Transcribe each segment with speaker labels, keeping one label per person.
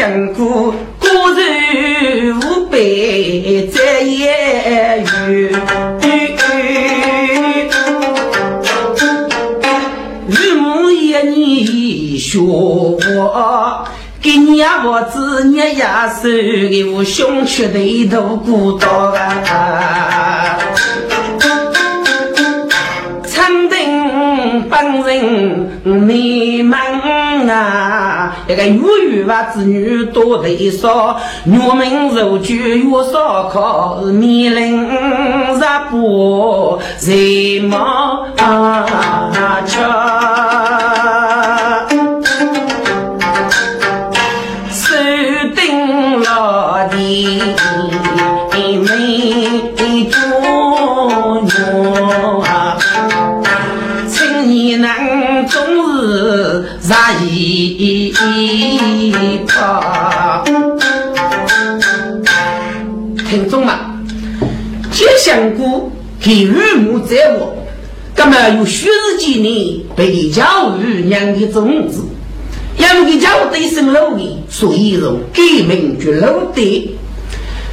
Speaker 1: 吉祥过。在言语，日暮夜你学我，给你我子捏牙手，给我胸缺的头骨刀啊。本人你们啊，一个月月娃子女多得少，我们肉酒月少靠，面临日不热么吃，杀一怕。听众们，吉祥谷给父母在我，那么有许十几年被教育养的种子，养的教对生路的，所以从改名绝路的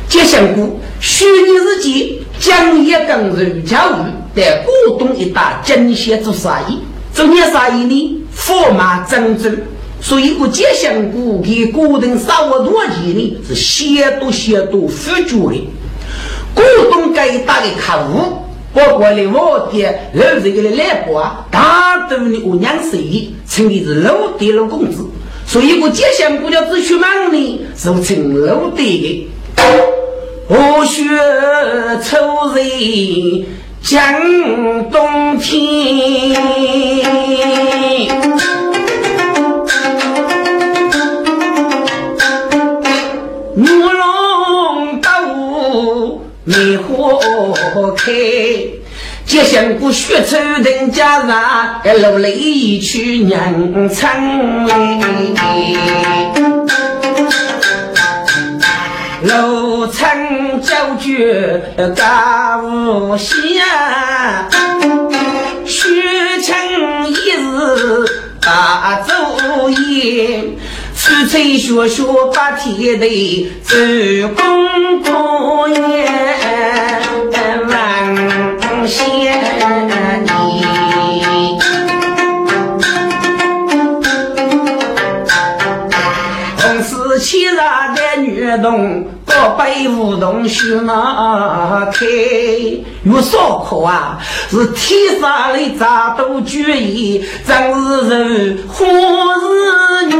Speaker 1: 吉祥谷，虚拟日间将一根儒教育在广东一带进行做生意，做年生意呢？驸马郑州，所以我吉祥谷给古人生活多钱呢？是写多写多富足的。古东该打的客户，包括连我的老这个的来婆，大多的我娘生意，称的是老爹老公子。所以我吉祥谷叫只出门呢，是称老爹的。我学抽人讲冬天。开，吉祥谷雪初人家上，路里去娘唱楼层交绝高无限，雪城一日大昼夜。吹吹学学把天地，走公公也万仙你。红丝旗上的女童，高背梧桐树马开。有烧烤啊，是天上的扎都绝意，真是人花是月，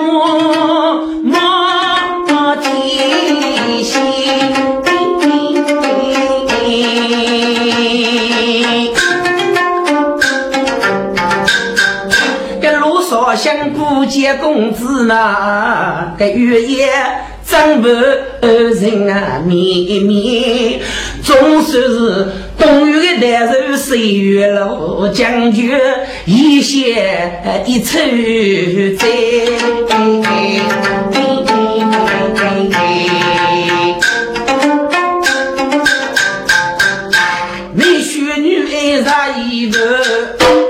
Speaker 1: 莫提心。想顾接公子呢，这月夜。张不二人啊，绵绵，总算是冬月的难受，岁月路将就一些一愁在。你学女爱上一个，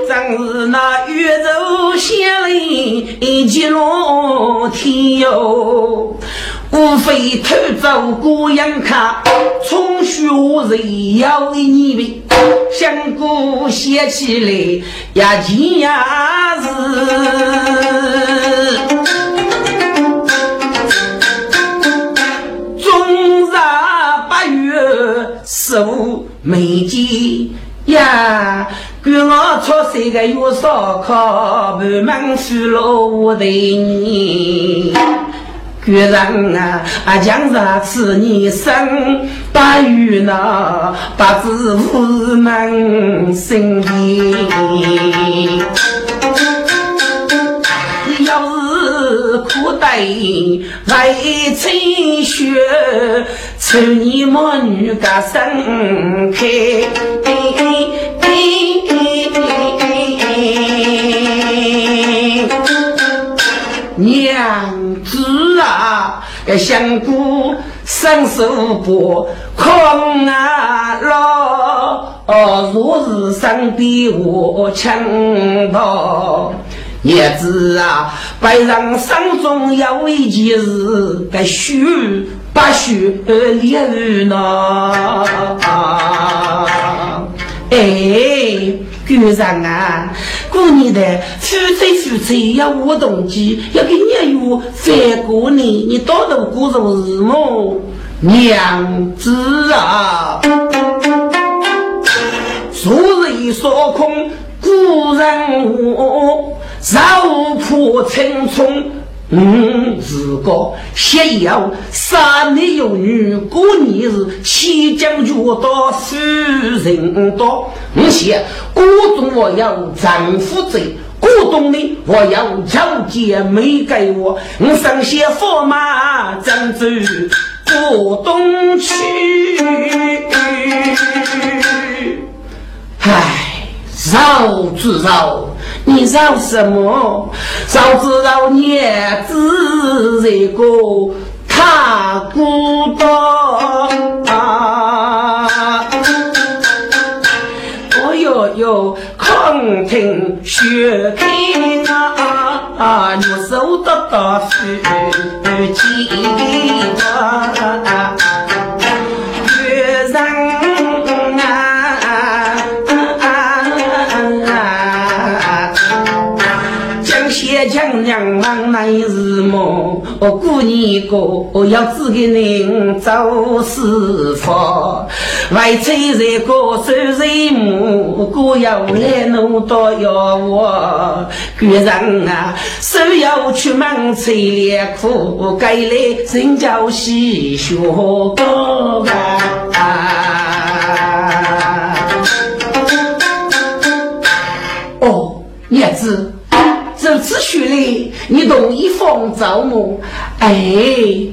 Speaker 1: 真是那月柔仙灵，一起落天哟。无非偷走过阳卡，从学人要一年味，想过写起来呀钱呀是，终日八月十五没见呀。给我出三个月烧烤，满满去了我的你。月人啊，啊，将日此年生，八月那八字无门生意。要是苦得来春雪，愁你母女个生开。娘子啊，个香菇生手不空啊老，哦，若是生的我强盗，叶子啊，白让生中有一件事，该许不许恋人呐？哎。局长啊，过年的夫妻夫妻要活动机，要给业务翻过年，你到头过着日么？娘子啊，昨日所空故人我，绕破青葱。嗯，是个先要三男有女，过年是七将军到夫人多。我写过冬我要丈夫走，过冬呢我要交姐妹给我。我上些驸马张走过冬去。唉，绕子绕。你绕什么？早知道娘子这个他孤单啊！哦哟哟，空听雪听啊，玉手得到水晶啊。来日么？我过年过要指给您做师傅，外催人过收人母，过要来弄到要我。古人啊，手要出门催烈苦，该来人家喜学高哦，叶子。如此说来，你同意放走么？哎，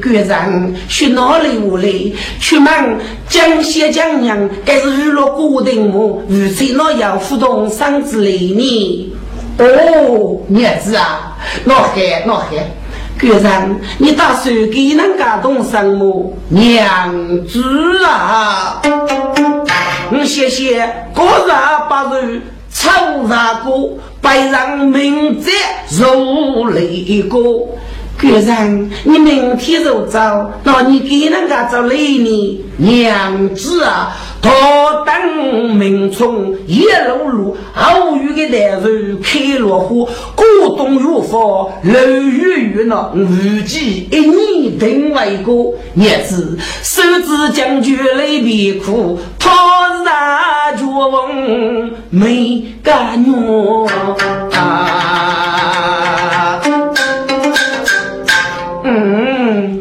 Speaker 1: 官人，去哪里我来？出门江西江娘，该是娱乐古定么？如此那要互动生子来呢？哦，娘子啊，那好那好。官人，你打算给人家动什么？娘子啊，我谢谢各人八人。草大哥，白让明哲如雷哥。个人，你明天就走，那你给人家找雷呢？娘子啊，头等名从一路路，后遇的男人开落花，过冬如风，楼雨雨那无计一年定为过。娘子，手指将军来别哭，他日绝望没干娘啊。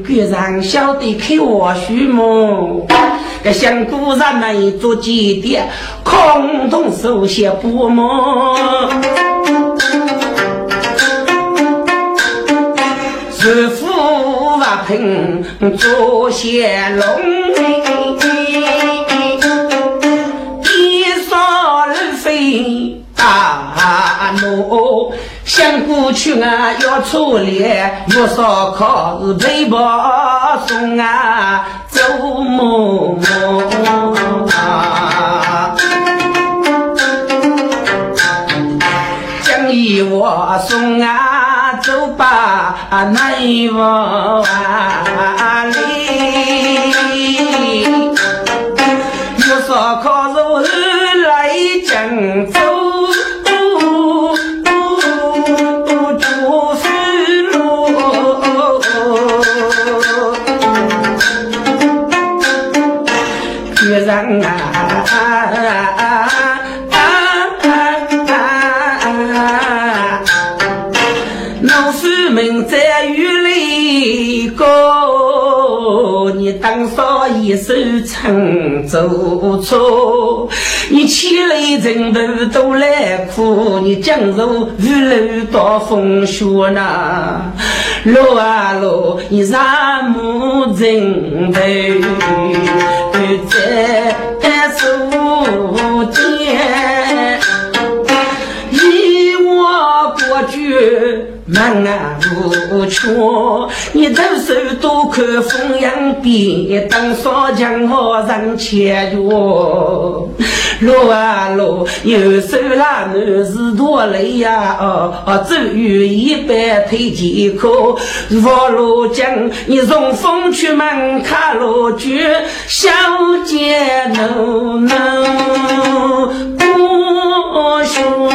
Speaker 1: 别人晓得开我须么？个香菇人们做几点，空洞手写不么？师傅不平做些龙，大怒，想过去啊要出力，要烧烤是背包送啊走梦啊。一我送啊走吧，难忘啊。烧烤。张少一手撑做错，你千里人头都来苦，你江如雨楼到风雪呐，路啊路，你啥木人头在树间，一我过去。门啊无穷，你左手多看风扬鞭，当少强好人前脚。路啊路，右手拉男是多累呀哦哦，走远一百腿健康。佛罗江，你从风去门卡罗居，小姐能能不说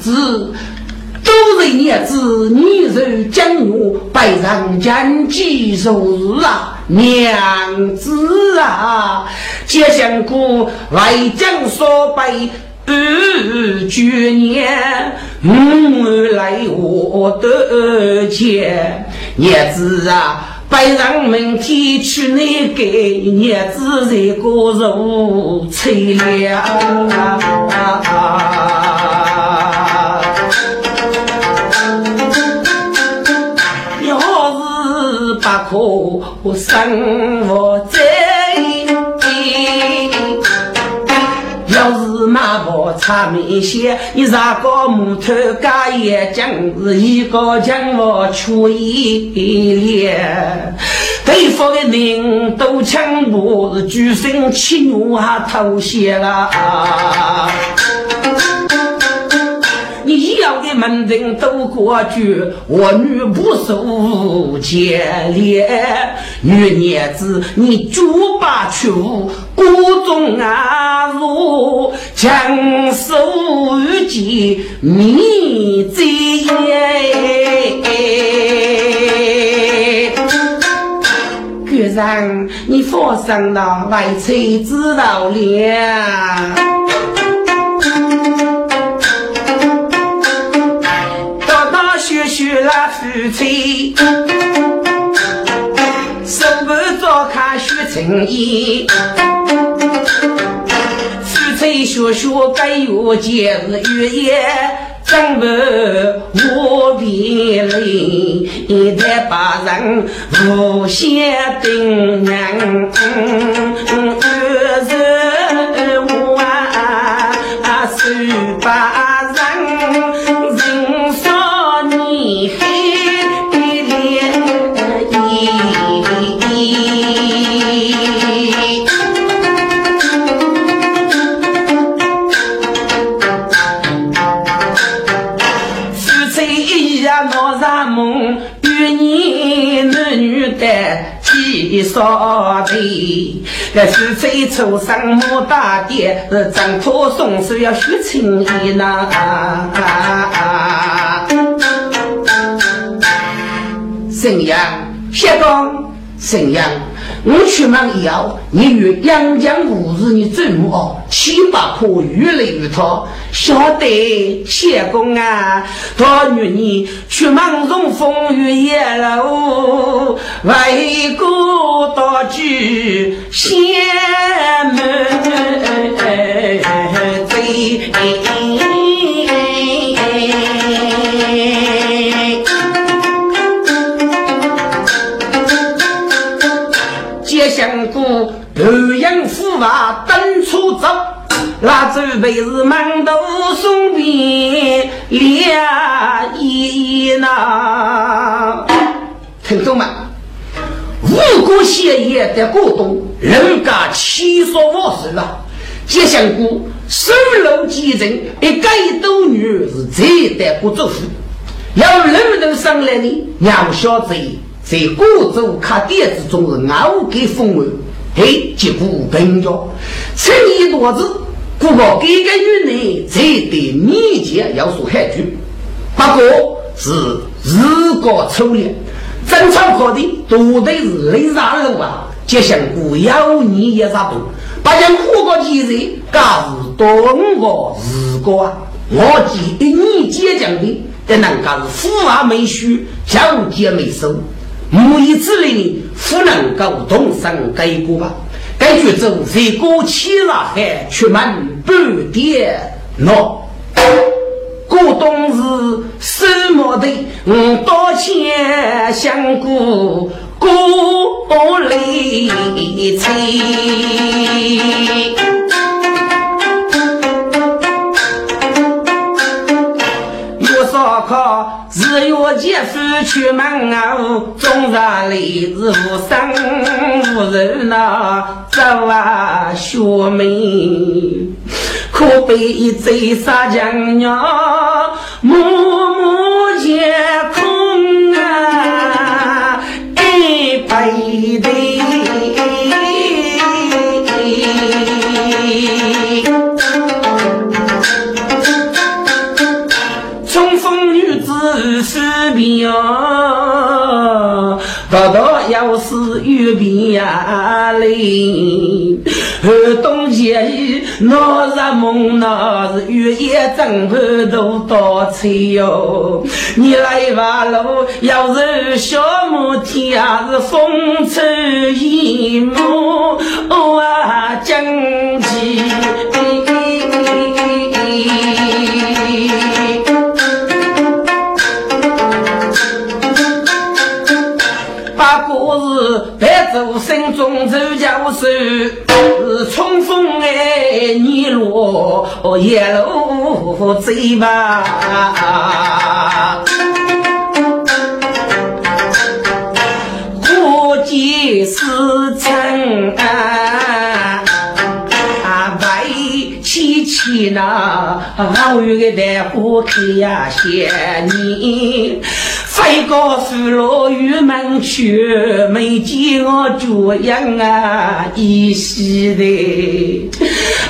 Speaker 1: 子，都是娘子，你受将我拜上将几如日啊！娘子啊，接相公为将所拜二九年，我来我的见娘子啊。拜上明天去那个日子在过如凄凉，可生活在。要是马跑差明显，你啥个木头加也将是一个将我出一脸。对方的人都抢我，举身欺辱还偷袭了。你要的门人都过去，我女不受接连。女娘子，你猪八处，谷中啊入，将手遇见你最耶。居然你放上了外妻知道了。那夫妻手不照看许成义，夫妻学学该有节日月夜，怎不我别离？一旦把人无限定人，二十五啊，十八。一扫地，那是最初生母大爹，是挣脱松手要学青衣呐。沈阳，谢公，沈阳。我出门以后，你与两江无日你怎么哦？七八颗越来越多，晓得切公啊！他与你出门从风雨夜路，为国大举心那祖辈是满头松边两一呐。听众们，五谷县业的过冬，人家七说五十了。吉祥姑收楼继承，一家一多女是最得不祝福。要人头上来呢，杨小贼在广州开店之中是熬给风味。嘿，结果朋友，成一多子，不过这个女人才对面前要说害句，不过是日高粗劣，正常考的都得是雷杀人啊！就像古妖孽也杀不，不像火锅鸡人，更是多个日高啊！我记一年坚强的，但能够是富华美须，交接没收。母以之力，不能够动身改过吧？该举州在过起了海，出门半点孬。过冬日收毛的，五刀钱香菇过里菜。靠日月结夫出门啊，终日里是无生无人那走啊学妹，可悲一醉杀将娘，默默是有病呀嘞，冬节闹日梦，那是月夜枕头都倒吹哟。你来吧喽，要是小母天是风吹雨蒙，哦啊将军。走心中走交手，是冲锋哎，你落一路走吧。过节时辰啊，白起起那老远的大火看呀，想你。飞过富罗玉门去，没见我脚样啊，依稀的。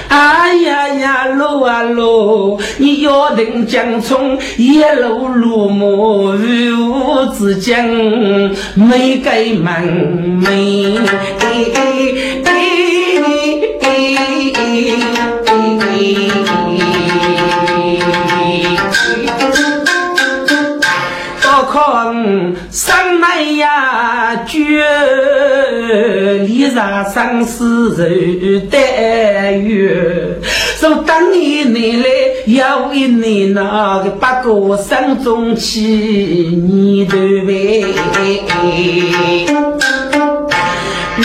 Speaker 1: 哎呀呀，路啊路，你要等江冲，一路路马与我之间没改门没。上来呀，绝离人生死受得远。说当年你来又一年那个八个山中去，你都为。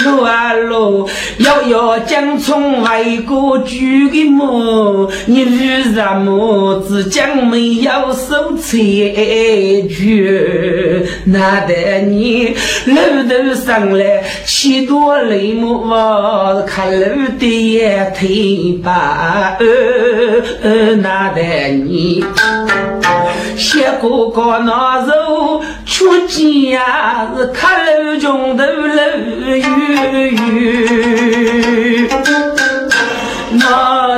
Speaker 1: 路啊路，遥遥江冲为国举个目，你为什么只讲没有手裁决？那得你路途上来许多泪目，看路的也腿把，那得你小哥哥那肉出钱呀，是看路穷头路远。雨，我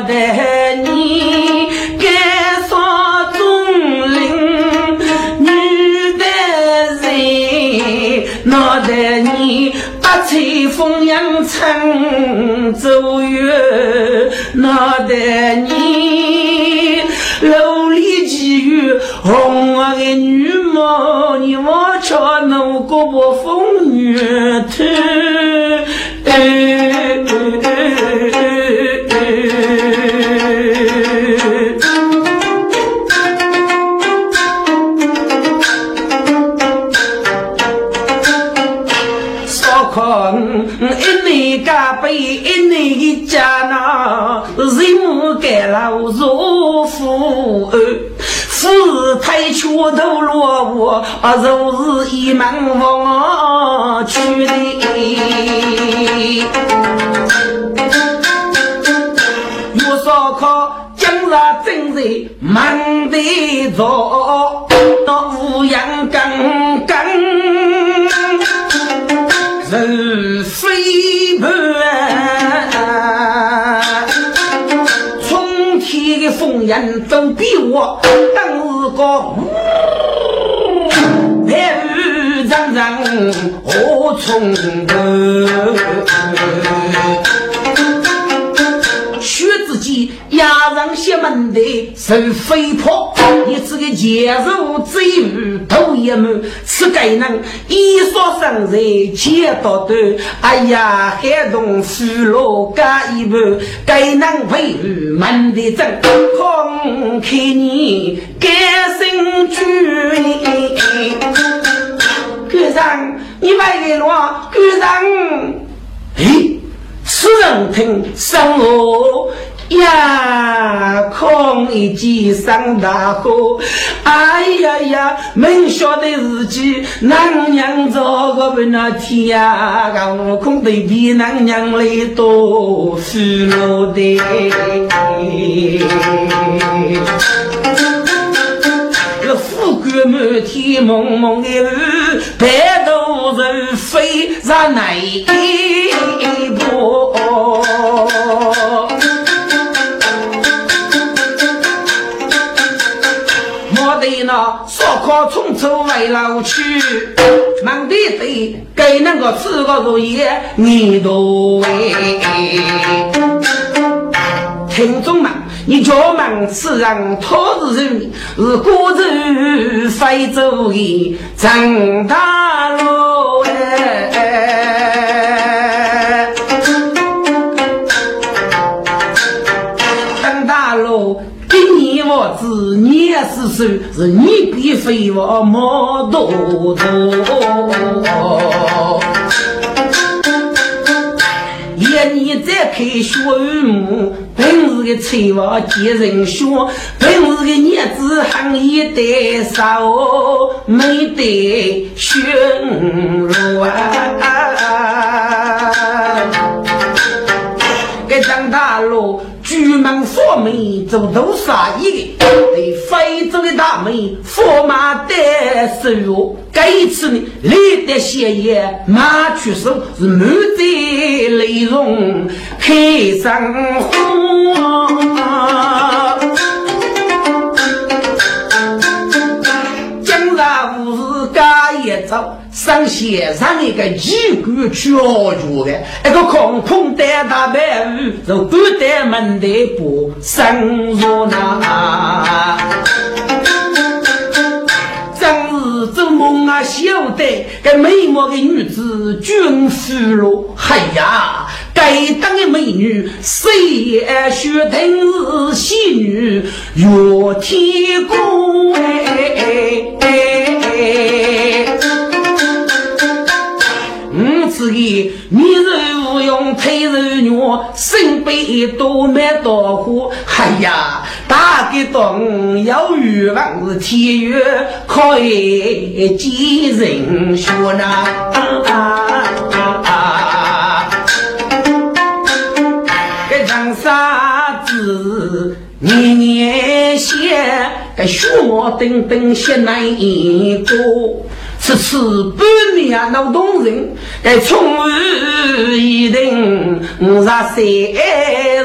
Speaker 1: 待你干上中林，女的人，我待你把吹风扬长走远，我待你我瞧那个不风雨头。少看一年加倍，一年一家那人母给老是太缺头落我，就是一门风去的。有烧烤，今日正在忙得着，到乌阳刚刚人飞盘。风烟都比我当日个白雨阵阵何从头？压上西门的受飞破，一次个前手追鱼头一满，此该能一说生人千刀断。哎呀，海东输罗加一半，该能为门的正，空看你改生句。局长，你买给我，局长。哎，此人听生我。呀，空一记上大河，哎呀呀，没晓得自己娘娘做个不那天呀，我空得比娘娘来多舒服的。这富贵满天，蒙蒙的雨，白头人飞上哪那烧烤冲出为老去，忙的得给那个吃个如意你都为。听众们，你叫忙此人托是人，是果子非走的张大罗哎，张大路。我子年是手，是你比飞我莫多多。一年再开学母，本是个催娃接人学，本是个日子行一代少，没得学路啊。给长大了。举门锁门做多少一个？对非洲的大门驸马得手，这一次呢，立的血液马出手是满载内容开上花。江山无事干一遭。上线上一个机关去熬住的，一个空空的大白鱼，就关在门的不生热那。真是做梦啊，晓得这美貌的女子均输了。哎呀，该当的美女谁也学等是仙女，月天宫哎。是的，你肉无用配肉肉，身背多买多货。哎呀，大个洞要欲望是天月可以见人学呐。这张沙子年年写，这学等等写哪一个？此次半年啊，劳动人该从无一定五十三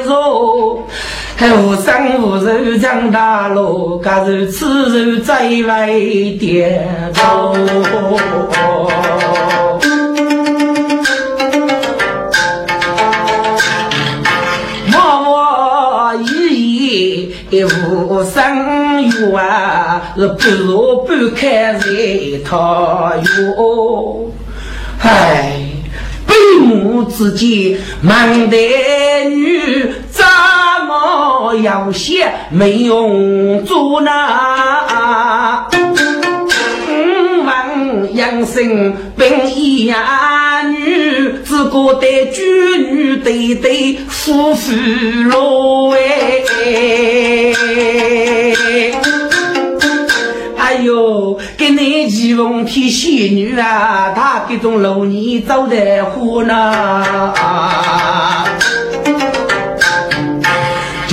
Speaker 1: 座，还无生无寿长大路，假如此寿在外点头。一无生育啊，是不如不开在桃哟。唉，悲母之间忙得女，怎么有些没用做呢？养生本一呀女，只觉得举女对对夫妇罗哎。哎呦，给你吉翁提仙女啊，她这种老年走得火呢。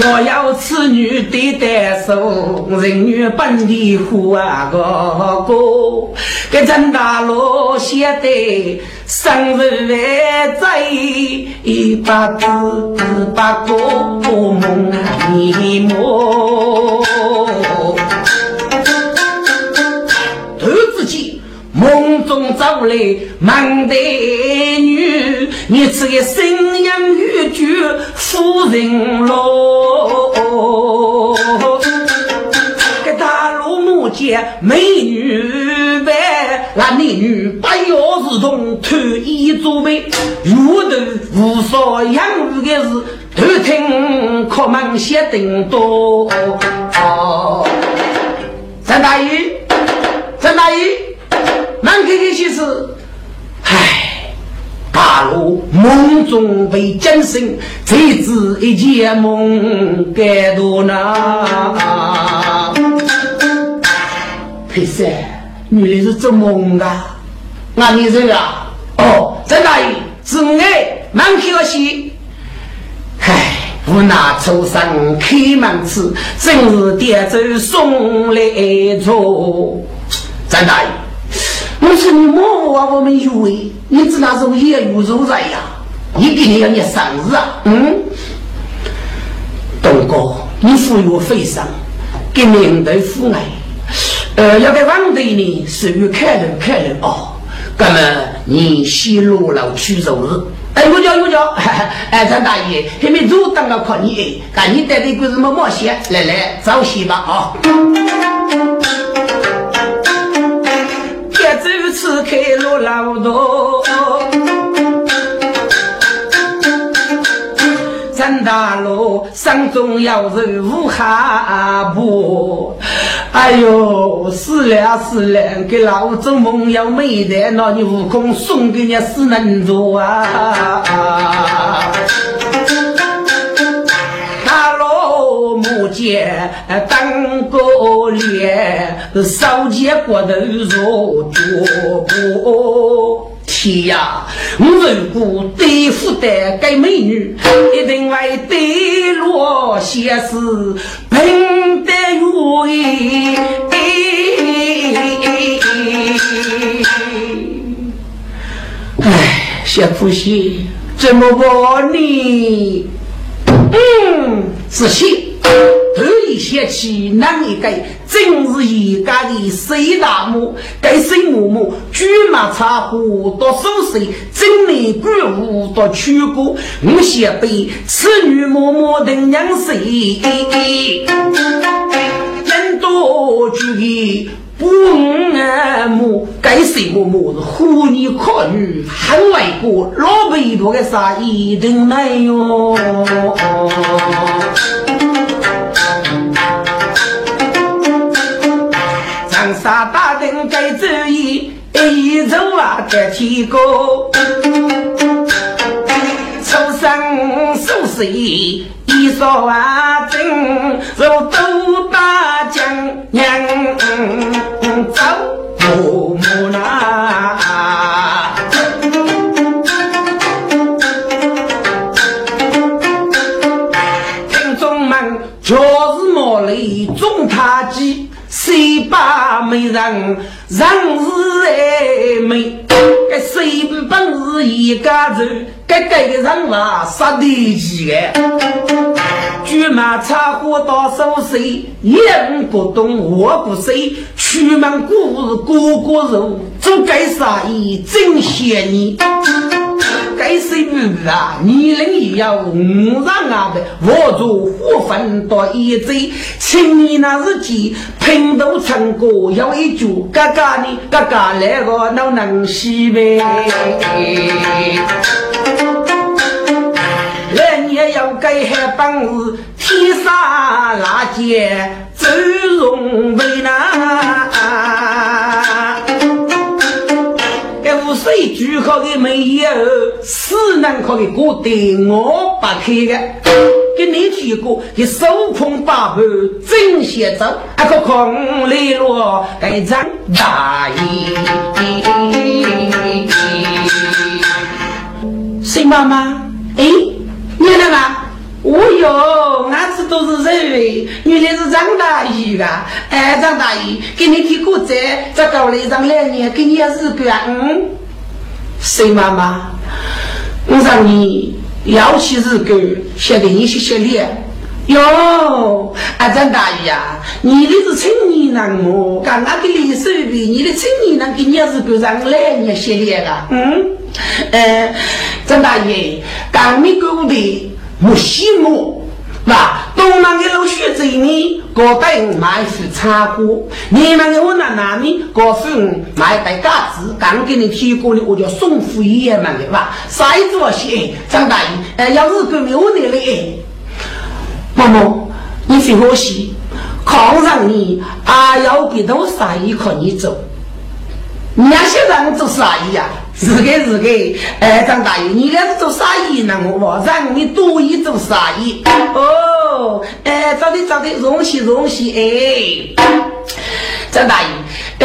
Speaker 1: 若要此女对待手，人女本地户啊哥哥，给陈大罗写的生日万载，一把字把个梦迷蒙。走来忙的女，你这个身娘玉珠夫人咯。给大罗母见美女呗，那美女八月之中脱衣做媒，如的无所养育的是偷听可门些等到。张大爷，张大爷。满口的些事，唉，大陆梦中被惊醒，才知一见梦该多难。配色，原来是做梦啊！那你这个哦，张大爷，是我满口的些，唉。无那初生开门吃，真是点走送来做。张大爷，我说你莫话我们有为你只那种业余人才呀？你肯定要你生日啊？嗯，东哥，你富有非常，给领导父爱，呃，要给王队呢，属于开人开人哦。那么你先落楼去走日。哎，我叫我叫，哎，张大爷还没走，等我靠你哎，赶紧带点个什么冒险，来来早些吧啊！此开路老多，张大路山中要人无哈不。哎呦，死了死了，给老做梦要没得，那你悟空送给你死能做啊！罗木剑当个脸，烧结骨头若脚步。天呀！我如果对付得该美女，一定会对落些事平得如意。哎，小夫妻怎么办呢？嗯，仔细。一想起，那一个正是一家的水大母，该水母母举马茶壶到手水，真内鬼物到曲过，我想被此女默默的娘谁？人多聚的不安母，该水母母是虎女可女，很外国老辈多的啥一定没有。大大人该注意，一走啊得天高。出生数岁，一说啊真，如都大将娘走父母那。把美人，人是爱美，该谁本是一家人，该该个人话杀得起的。举马插花到手水，人不懂我不谁，出门故事个个人，做该啥意真嫌你。该谁女啊？年龄也要五上啊的，我做火分到一嘴，请你那日记，拼斗成果要一句，嘎嘎的嘎嘎来个老能西呗。来年要改海本事，天上拉街走最主好的没有，四难考的歌对我不开的。给你提过，给手空八百真写走，那个空里落该张大爷。孙妈妈，哎，你那个，哦哟，俺子都是认为原来是张大爷啊！哎，张大爷，给你提过债，再搞了一张来年，给你也是个嗯。孙妈妈，我让你要起日狗，晓得你些些脸哟。阿张大爷呀，你的是青年人么？刚刚给你手臂，你的青年人给你日狗让来你些脸啊？嗯，呃，张大爷，刚没过的木西木，那东南的老学子呢？搞带买副茶花，你们给我拿哪米搞份买袋嘎子，刚给你提过的，我叫送福爷们的吧。啥意思？张大爷，哎，要是跟没有你嘞，妈妈，你费我心，抗上你啊，要给多啥意可你走？你要想让我做啥意呀？是的是的，哎，张大爷，你要是做生意呢？我让你多一做生意？哦，哎，找的找的，荣幸荣幸，哎，张大爷，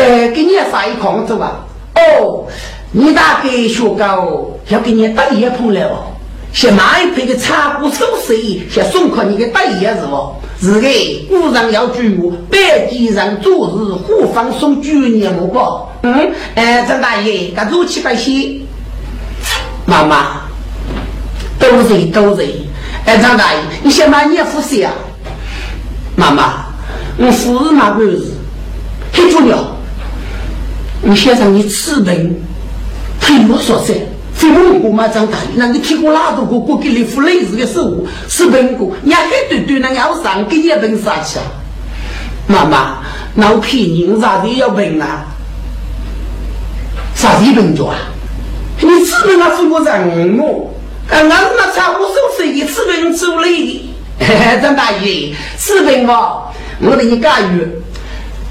Speaker 1: 哎，给你生意空做吧？哦，你大概学高要给你打一捧来哦，先买一批的茶壶首饰，先送给你个打一是不？是个，古人要句百几人做事，互放送九年么不？嗯，哎，张大爷，干做七百些，妈妈，都是都是。哎，张大爷，你先把你夫婿啊，妈妈，我夫人那个是很重要。你先让你吃病，听我说噻。非问过嘛，张大爷，那你听过哪多个过给你付类似的事物？是问过，你还对对那要上给你问啥去啊？妈妈，那我骗你，啥子要问啊？啥子病着啊？你吃病那是我让我，刚刚那差五十岁的吃病出来的。张大爷，吃病吧，我给你干预。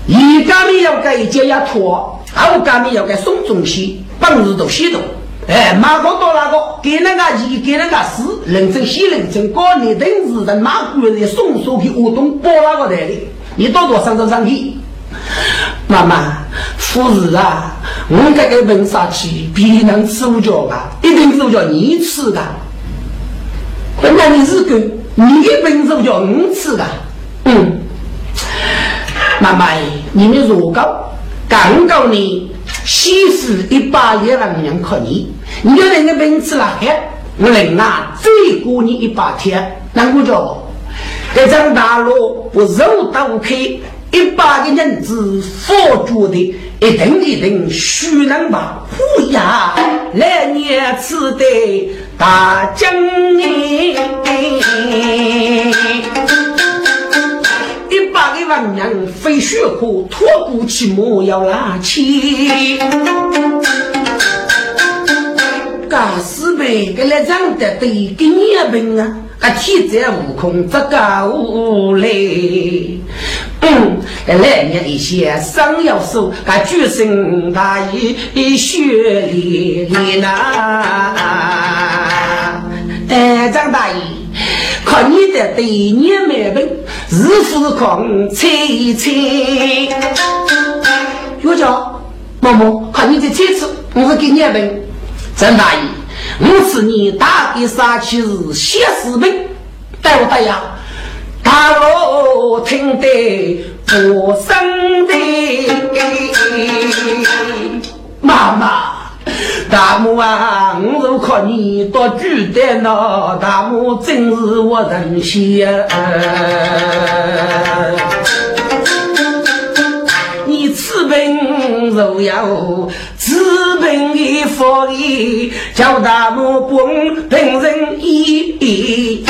Speaker 1: 一家里要给解压托，二家里要给送东西，本日都洗动。哎，马哥到那个给那个一给那个四，认真写认真，搞你等日的马贵人送手给活动包那个来的，你多多上上上去。妈妈，夫人啊，我这个问啥去？别人吃不着吧？一定是叫你吃的。那你是个你的本事叫你吃的。嗯，妈妈，你们如果刚告你媳妇一把也让人可你，你要那个本事了，黑，我能拿再过你一把天，那我叫这张大路不肉都开。一百个人子佛住的，一顿一顿虚能把虎牙来年吃的大将哎，一百个王娘飞雪河，托孤起莫要拉起。假死呗，给来长得对跟你一啊，啊天在悟空这个无嘞。嗯，来年一些生要手，个举身大义血淋淋呐！哎，张大爷，看你的对年买本，日复空猜一猜。岳家，某某，看你的车子，我是给你本。张大爷，我是你大的杀气是写四本，带不带呀？大路听得不生的，妈妈，大母啊，我如靠你多住的那大母真是我人心。你此病如要治病的法医，叫大母本本人医。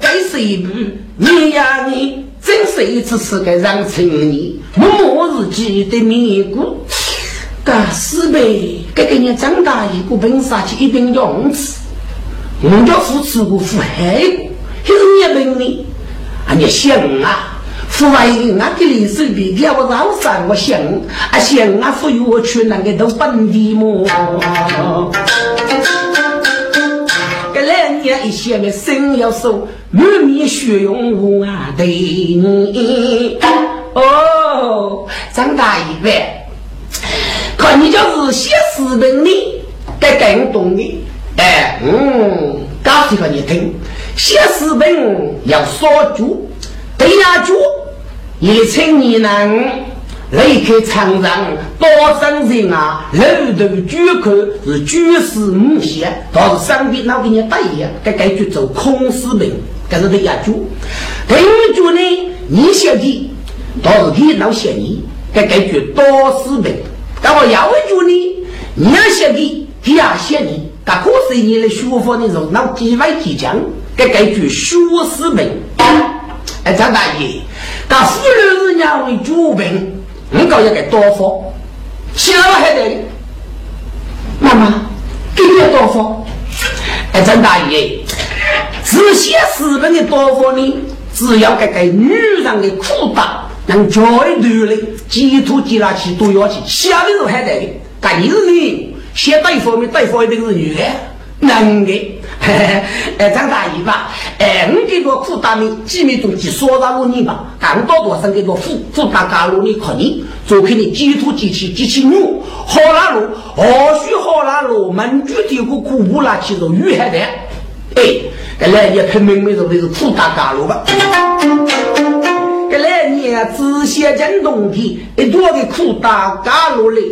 Speaker 1: 该谁不？你呀你，真是一次次该让成你，末日记的面骨。干死呗！该给你长大一个本杀去一定用吃。我叫付出过付害过，还是你问你？啊，你想啊？付完那个历史比较我老三，我想啊想啊，富裕我去那个都本地么？一些个生要手，满面血容啊！对你哦，张大爷呗，可你就是写诗文的，该感动的。哎，嗯，告诉你听，写诗文要少句，对呀句，一称你能。离开长城，多生人啊！楼头举口是举世无限，倒是上边那给你打一样，该该去做空思病，该是得压住。第二句呢，你写的倒是给老写你，该该去多思病。但我要一句呢，你要写的，他也写你，他可是你的学佛的时候，那几万几将，该该句学士本。哎，张大爷，他妇女是娘为主本，你搞一个多佛，小孩的妈妈给你多佛。哎，张大爷，只写四本的多佛呢，只要给给女人的裤裆能教育女的，寄托寄拉起都要去，小的时候还得的，但你是你。先对方面对方一定是女的，男的，哎，张大爷吧，哎，你这个裤裆里几米中几少大路你吧，更多多生这个裤裤裆加路你可能做给你寄托机器机器女，好拉路，何须好拉路，门具这个裤布拉起着女孩的，哎，这来也很明白说的是裤裆加路吧。这来年只写进冬天，一多的裤裆加路嘞。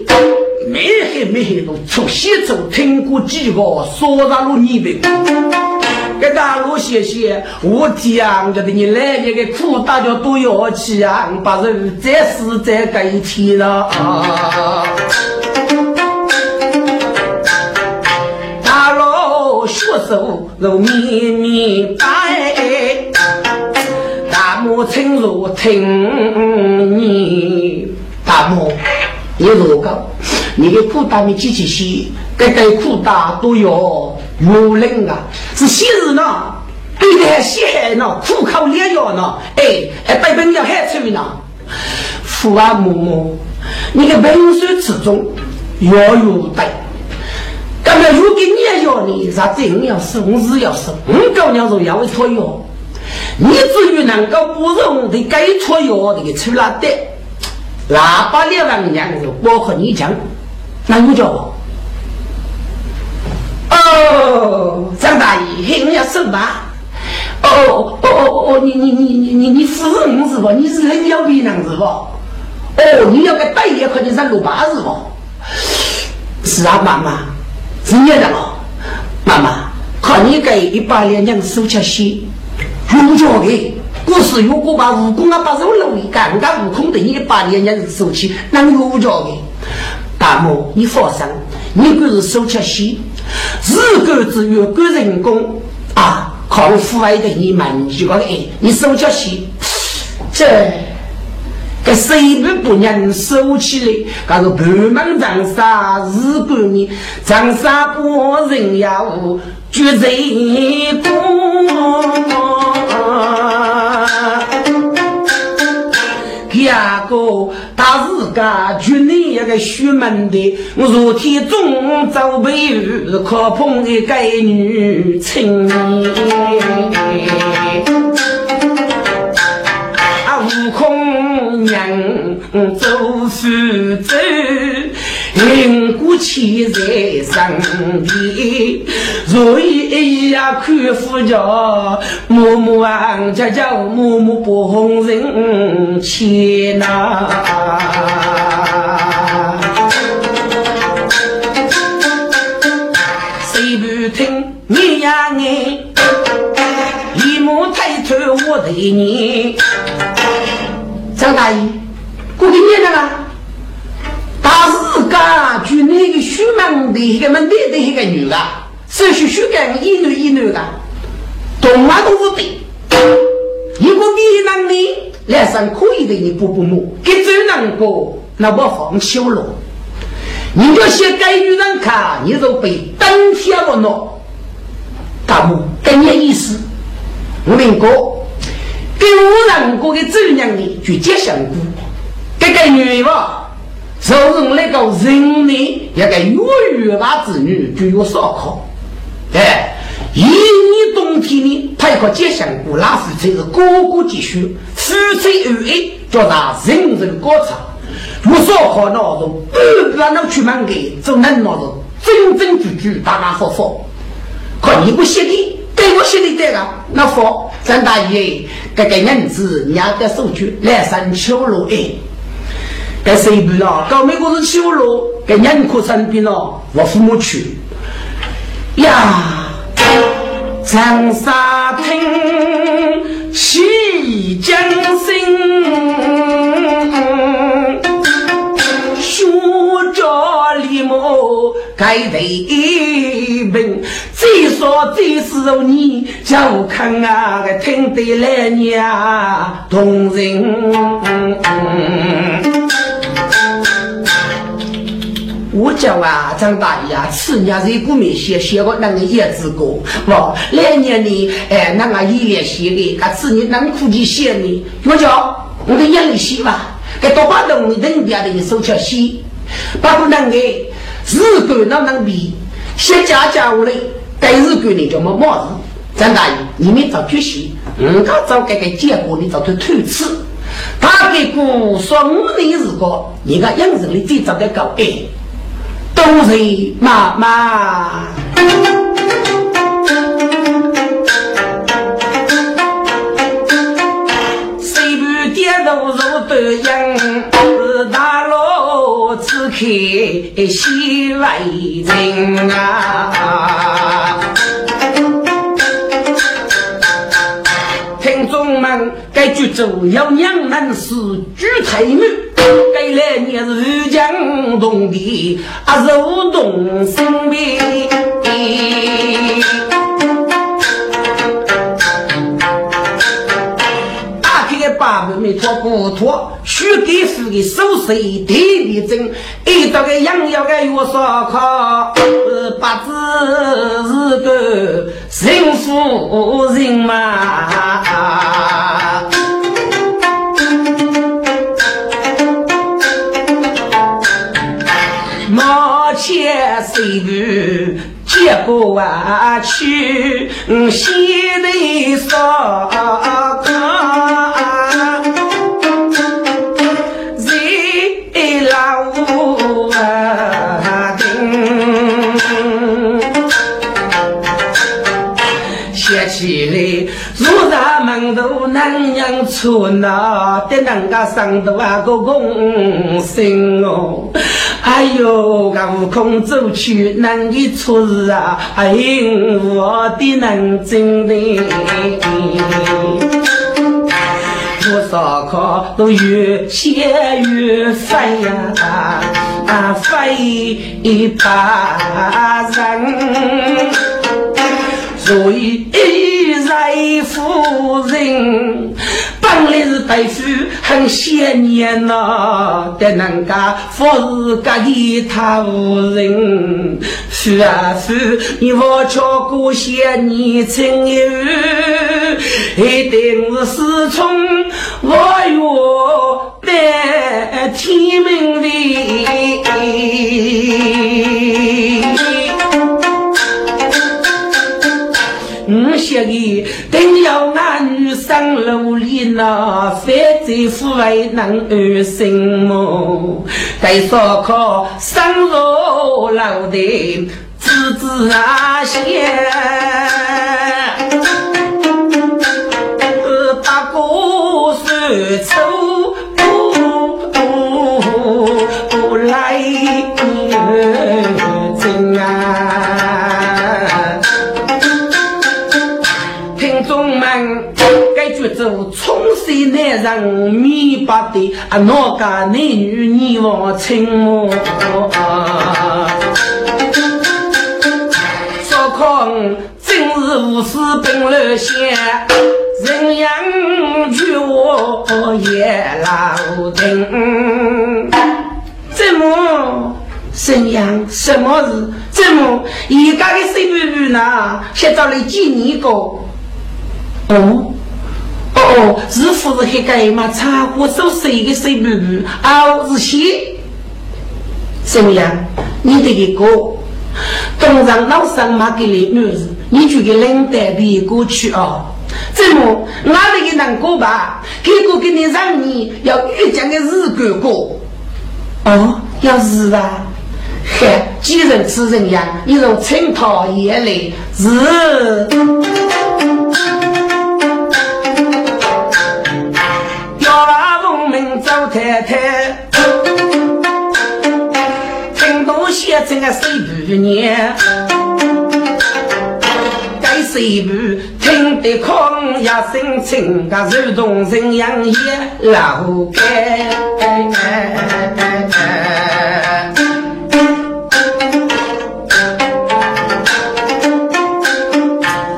Speaker 1: 没黑没黑都出西走，听过几个说大路你呗？给大路谢谢，我讲觉得你来年个苦大家都要去啊，把人再死再改天了。大路学手如绵绵白，大漠青如听你，大漠你如高。你的裤裆的机器洗，该该裤裆都要有人啊！是昔日呢，对待西海呢，苦口良药呢，哎，还百本要害出呢。父啊母母，你的文书之中要有的，干嘛如果你要呢？啥真要生日要生，我高娘说要会错药，你至于能够不容的该错药的出来的，喇叭两万两就包括你讲。那你叫哦，张大爷，我要收吧。哦哦哦哦哦，你你你你你你是我是不？你是人妖皮囊是不？哦，你要个大爷可能是六八是不？是啊，妈妈，是你的哦，妈妈，看你给一把两两手吃些，用着的。我是如果把蜈蚣啊把肉弄一干，干悟空的一把两两手起，那用着的。大母，你放心，你可是手吃西，日干之月干人工啊，靠父爱的你们就讲哎，你手吃西，这这谁不不能收起来？那个半门长沙日干你长沙不人要绝人工。下个大自家就你一个虚门的，我若天中走背雨，可碰一个女青啊，悟空娘走苏州。人过千载上边，若一一呀看夫家，默默啊家家默默不红人前呐。谁不听你呀你，一目抬头我对你，张大爷，过给你了。他是家就那个书门的一个门店的一个女的，是学书干一男一女的，动啊都是对。一个女人的，来上可以的你不不母，给这能够那我放弃了。你要先给女人看，你就被当天了喏。大母跟你意思，我明哥给我人过的这娘的就接香菇，这个女娃。从那个人呢，一个月月娃子女就有烧烤，哎，一年冬天呢，他一个结香菇，那夫妻是哥哥继续，夫妻恩爱，叫他人人高茶。有烧烤那种，不然能出门给，就能那种真真句句，大大方方。可你不写的，给我写的这个，那佛张大爷，这个银子，两个手举来生秋路哎。该谁不了？搞美国是修路，该人口生病了，我父母去呀。长沙亭起江心，学着李某该得。病，再说再是你叫看啊，个听得来呀动人。我叫啊，张大爷啊，去年在古面写写过那个叶子歌，哇，来年呢，哎，那个一列写的，他去年能苦的写的，我叫我的眼里写吧，给多把东西人家的手抄写，把不能给日干那能比，写家家务的，该日干你就没毛事。张大爷，你们早决心，嗯，他早该个结果，你早就推迟。他给过说五年日过，你看养成的最早的高哎。都是妈妈，谁不点头如得应？是大路只开西来人啊！该剧组要两人是举太母。该来年是江东的啊，肉东生命。打开八百米脱不脱，须给夫的手势地地正，一到个养药个药烧烤，八字是个幸福人嘛。千岁不接过去，西内烧炕。起来，如咱门头南阳村呐，的人家上头啊个公生哦，哎呦，个悟空走去难的出事啊，哎，我的能真的，多少课都越写越烦呀，啊，烦一把人。所以一代夫人本来是对夫很想念呐，但人家服侍家的他无人。是啊是，你我巧过想你情友，一定是从我哟的天命的。我写的定要俺女上路里那，非在父为能安心么？该烧烤上肉老的滋滋啊香，大哥说出冲水男人米八的啊，哪家男女你我亲么？少看真是无事本来闲，人养就我也老定。怎么沈阳什么事？怎么一家的小妹妹呢？先找来几年个？哦。哦，是不是还个嘛？茶壶手谁的水布布，哦，是些。怎么样？你这个，东上老三妈给你女儿，你就给领带的过去哦。怎么？哪里个难过吧？这个给你让你要遇见个日哥哥。哦，要是啊，嗨，几人之人呀，你从青桃眼里是。请太太。听到说这个手指该手指听得空一心情个如同人样也老袋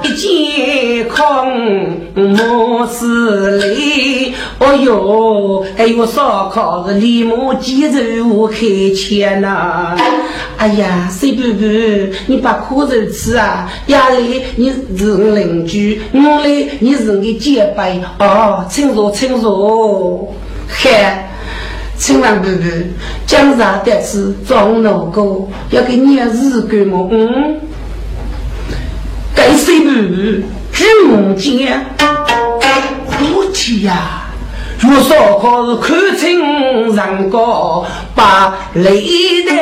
Speaker 1: 一见空我是泪。哦哟，还有烧烤是立马鸡肉开钱呐！哎呀，谁不不，你把苦肉吃啊！亚里，你是我邻居，我嘞，你是我结拜哦，请坐，请坐，嗨。亲王伯伯，江上得知装老哥要给你日干么？嗯，该谁伯伯举目间，我天呀！若烧烤是看清人高把泪带。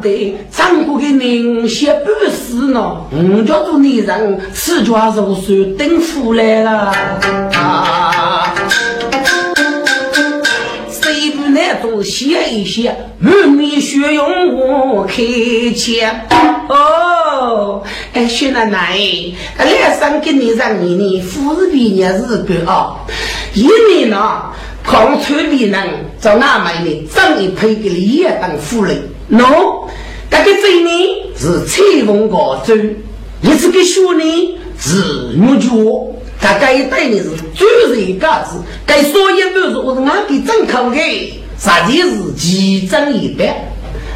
Speaker 1: 对，张国的人些不死呢，我叫做女人，四川如水等出来了。谁不那种写一写，满面血容我开腔。哦，哎，薛奶奶，来生给你让你呢，富士比你日干啊，一年呢，抗穿比人，找哪买呢？挣一赔给你也当夫人。喏，这个罪呢是吹风高州，你这个学呢是木脚，大概一代呢是专人嘎子，该所有都是我是俺给正口的，实际是奇珍异品。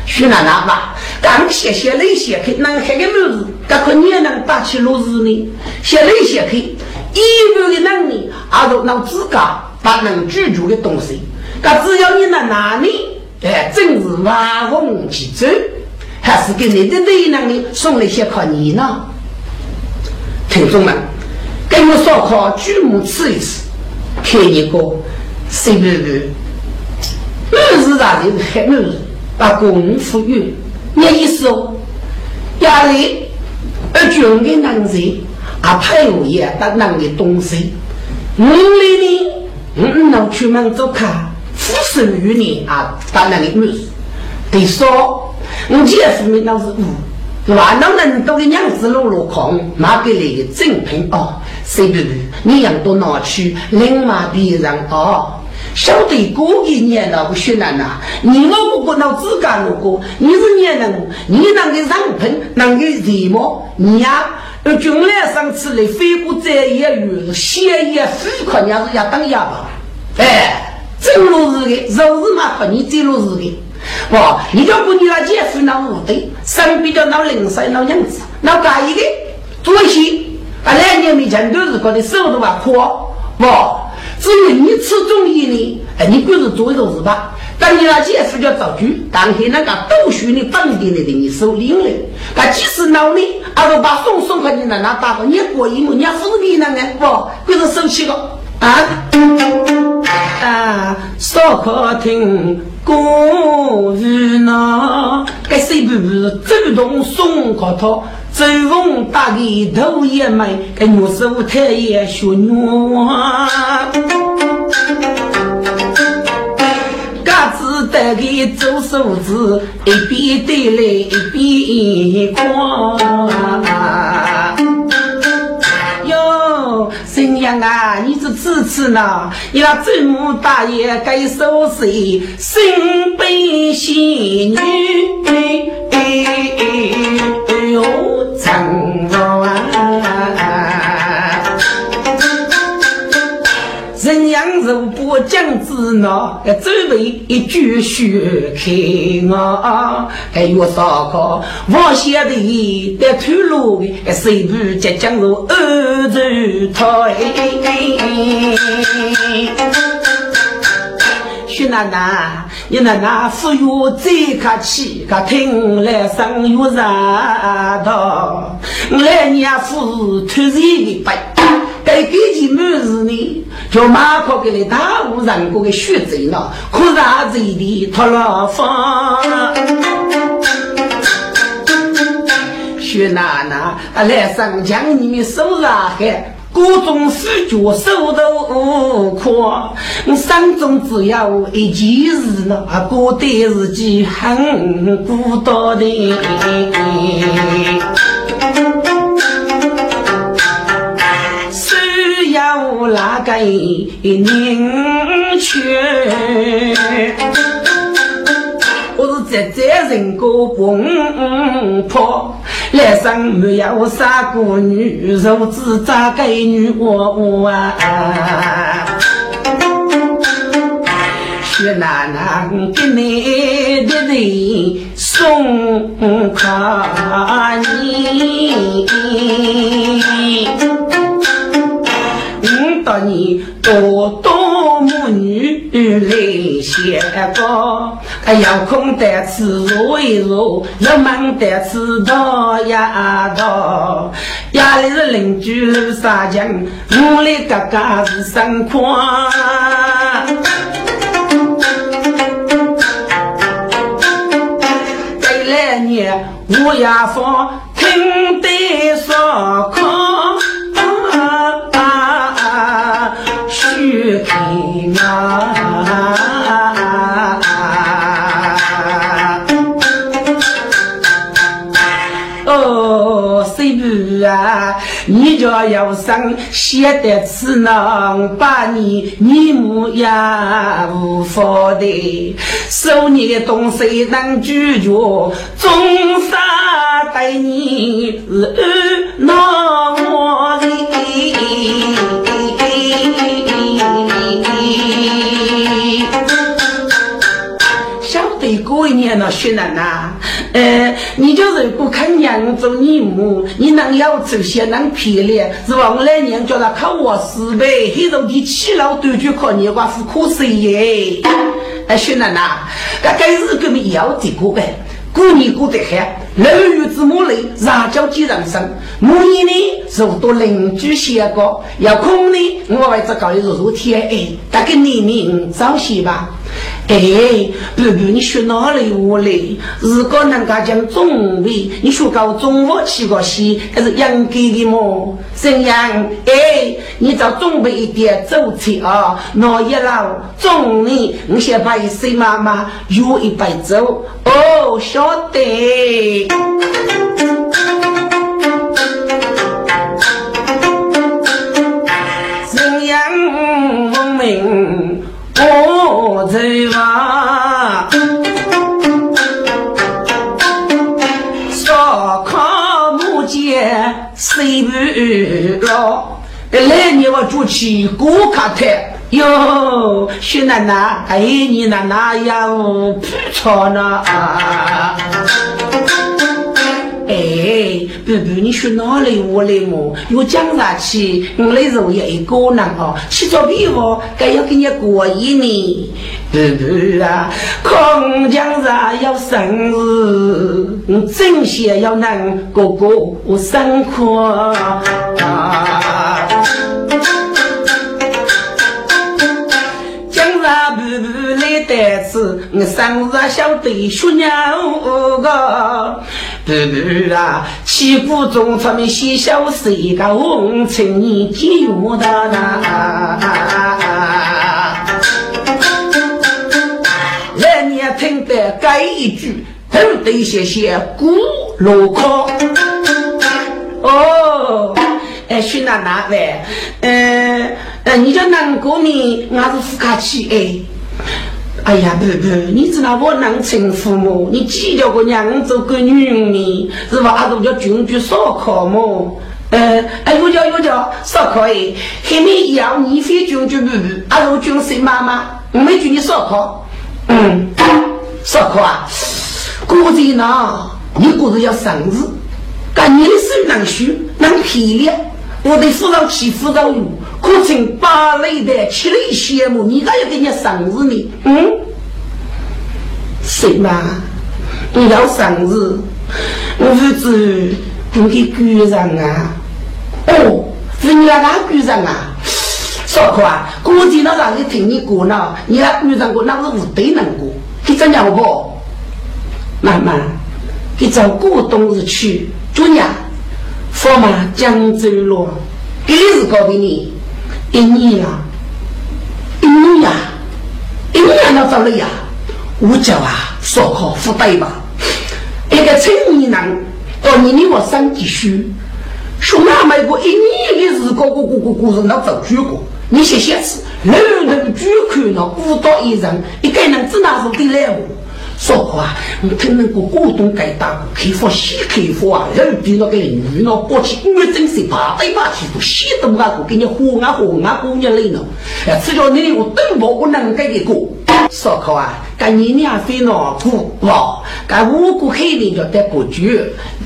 Speaker 1: 徐奶奶吧，刚写写那些去，能看个么子？这可你也能打起落日呢？写那些去，一般的能力，还是能自家把能居住的东西，可只要你能拿呢？哎，真是万红其走，还是给你的内能力送了一些考验呢？听众们，给我烧烤举目吃一吃，看一个谁不不？我是啥人？还我是把功夫有，你意思哦？压力而穷的男人啊，配偶也得能的东西，我里呢，我能出门走卡。富生于你啊，当然的女士，得说，我姐夫们那是五，是吧？那能多的娘子落落空，拿给来的正品哦。谁不不，你养到哪去？另外别人哦，晓得过一年了，我说奶奶，你老哥哥那自家如果你是年人，你那个人品，那个什么，你呀，呃，军来上次来飞过这一月，血液飞快，娘是要当哑巴，哎。走路是的，肉是嘛和你走路是的，哇！你叫不你那姐夫那五对，身边叫那零碎那样子，那干一个做一些，啊，两年没见都是觉得手都还阔，哇！只有你吃中医呢，哎，你就是做一种事吧。但你那姐夫叫造句，当天那个读书的本地的你手里了，他即使闹你，啊，都把送送给你那那打个，你过一幕，你还扶你那个，哇！就是生气了啊。啊，烧烤厅公寓呢？该谁不是主动送烤套？周凤打的头也没，该女手太也学女娃嘎子带给做手指，一边对来一边夸。新娘啊，你这次次呢？你那祖母大爷该收拾新婚新女，哎呦，怎么啊？人样如不讲子呢？周围一句血开啊！还有烧烤，王小弟的吐露的，谁不即将如二柱台？徐奶奶，你奶奶富裕最客气，可听来生月热的，来年富突然的白。该给件么事呢？叫马可给你大户人过个血贼了，可啥子的脱了房？薛奶奶来生将，你们收上海，各种书脚收都宽。我心中只有一件事呢，过对自己很孤单的。那个宁缺，我是在在人家 pompo，来生没有杀过女，肉子咋给女我我啊？薛奶奶给你的人送卡你。到你多多母女来相告，有空得吃坐一坐，有忙得吃倒呀倒。家里是邻居楼上墙，屋里嘎嘎是生宽。再来年我也放听得上课。哦，谁不啊？你家要生，写得此能把你你母也无法的，收你的东西能拒绝，终生待你是那么的。得过一年了，薛奶奶，呃，你就是不看娘做你母，你能要这些能漂亮，是吧？我来年叫他考我四百，黑头的七老短句考年瓜夫可惜耶。哎，薛奶奶，该该日给们要这个呗。过年过得好，六月子母来，上交几人生。母年呢，是多邻居相告，要空呢，我为这搞的如如天哎，大概年年早些吧。哎，不不，你学哪里话嘞？如果能够讲中文，你学搞中文去个西，还是应该的么？怎样？哎，你找准备一点走菜啊，拿一老中年，我先把一岁妈妈约一杯走。哦，晓得。我走啊，烧烤木剑谁不老？来年我住起锅卡台哟，薛奶奶，哎，你奶奶要铺草呢？哎，不不，你说哪里我来么？我讲上去，我来肉也一个人哦，去做皮肤，该要给你过一年。不不啊，空讲上要生日，我真想要能过过我生活啊。但是我生日晓得学娘个，不不啊，起步中出面写小诗一个红尘年纪我的呐。来年听得改一句，都得写写古路考。哦，哎，徐奶奶喂，嗯嗯，你叫难过呢，我是不客气哎。哎呀，不不，你知道我能称父母，你记着个娘做个女人，是吧？阿都叫军局烧烤么？呃，哎，有叫有叫烧烤哎，后面要你非军局不不，阿都军谁妈妈？我没叫你烧烤，嗯，烧烤啊，过节呢，你过日要生日，干你的手能修能漂亮，我得扶上去扶上用。可称八类的七类羡慕，你咋要给人家生日呢？嗯，谁嘛？你要生日，我儿子你给举上啊！哦，是你那个举上啊？少可啊！估计那让你听你过呢，你那举上过那是无对能过，你怎样不？妈妈，你找过冬日去，做娘，驸马江州路，给是搞给你。一年呀，一年呀，一年那咋了呀？我叫啊，烧烤副队吧。一个青年人到你里我上几书，说那么一个一年的时光，过过过过人那走学过。你写写字，人人举看那舞蹈一人，一个人只拿手的来我。说话，我听那个股东该打开发西开发啊，人比那个邻居那过去，我真是爬来爬去，都西东啊个给你火啊火啊姑娘来了，哎，只要你我等不我能给你过。烧烤啊，干你娘非恼苦哇！干五谷黑的就得不住，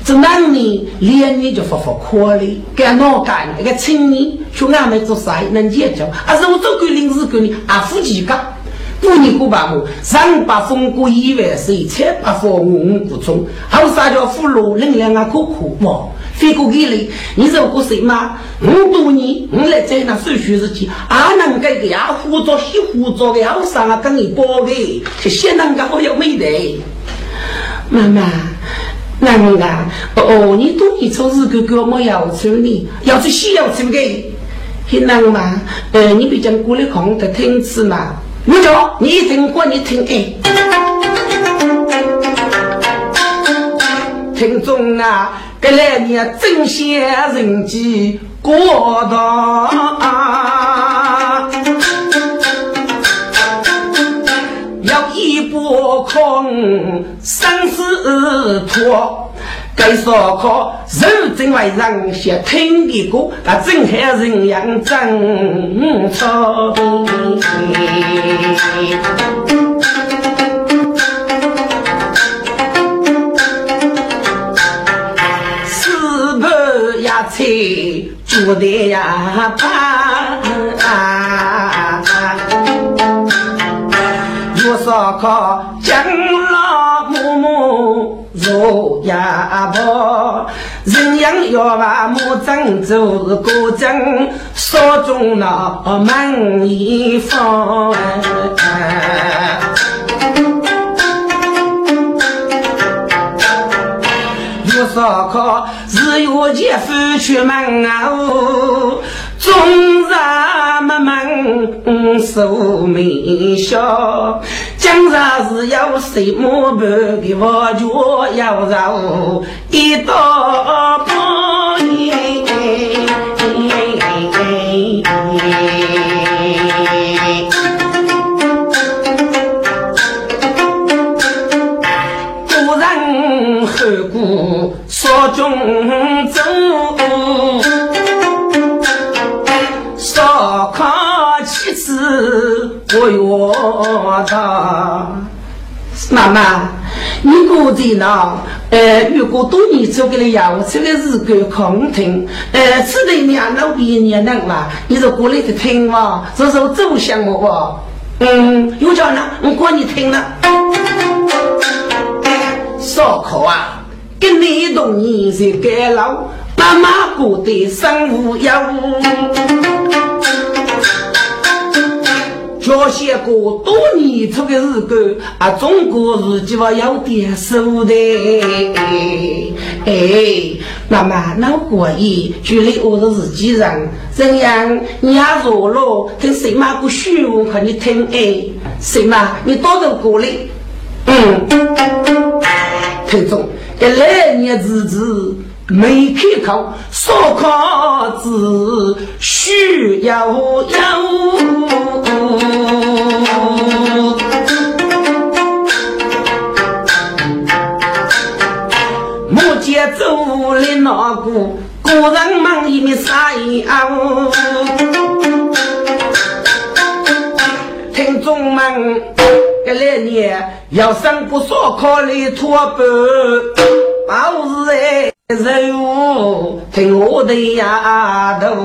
Speaker 1: 这男的连年就发发苦嘞。干哪干那个青年去俺们做啥能解决？还，是我做个临时工的，啊，夫妻家。过年过八母，上把风过一万岁，七把风五谷种，后啥叫俘虏能量啊？可苦哇！飞过给你，你说过谁吗？我多年，我来在那手续日记，啊，能给个呀？胡作西胡作的，后上啊，跟你包的，这些人家好有美的。妈妈，男人啊，哦，你多年做日哥哥没要求你，要去西要求给，很难嘛？呃，你别讲过来看的听次嘛。你说，你听过你听哎，听众啊，这来年真些人间过道啊，要一波空生死托。该烧烤，肉真为人先听的歌，那真害人样真操。四盘呀菜，煮的呀饭，肉烧烤姜老木木。做鸭婆，人样要把木匠做个匠，手中那满衣方。有烧烤，是有姐夫去门啊终日慢慢守眉笑，今日是要谁？木板的我就要绕一道妈妈，你估计呢？呃，如果多年做给了药，这个是个空听。呃，此对两老毕业能嘛？你说过来的听嘛？这是走向我？嗯，有叫呢，我管你听了。烧烤啊，跟你同年是改老，妈妈过的生无忧。教写过多年出的日子啊，中国日记话有点数的。哎，妈妈，那过意，距离我的日记上，怎样？你也弱了，听谁妈个虚话和你听？哎，谁妈，你多多过来。嗯，听众，这来年日子。没开口，烧烤子需要有。目前走来那个，个人忙一面啥样？听众们，这来年要上个烧烤来托钵，包日哎。人物听我的丫头。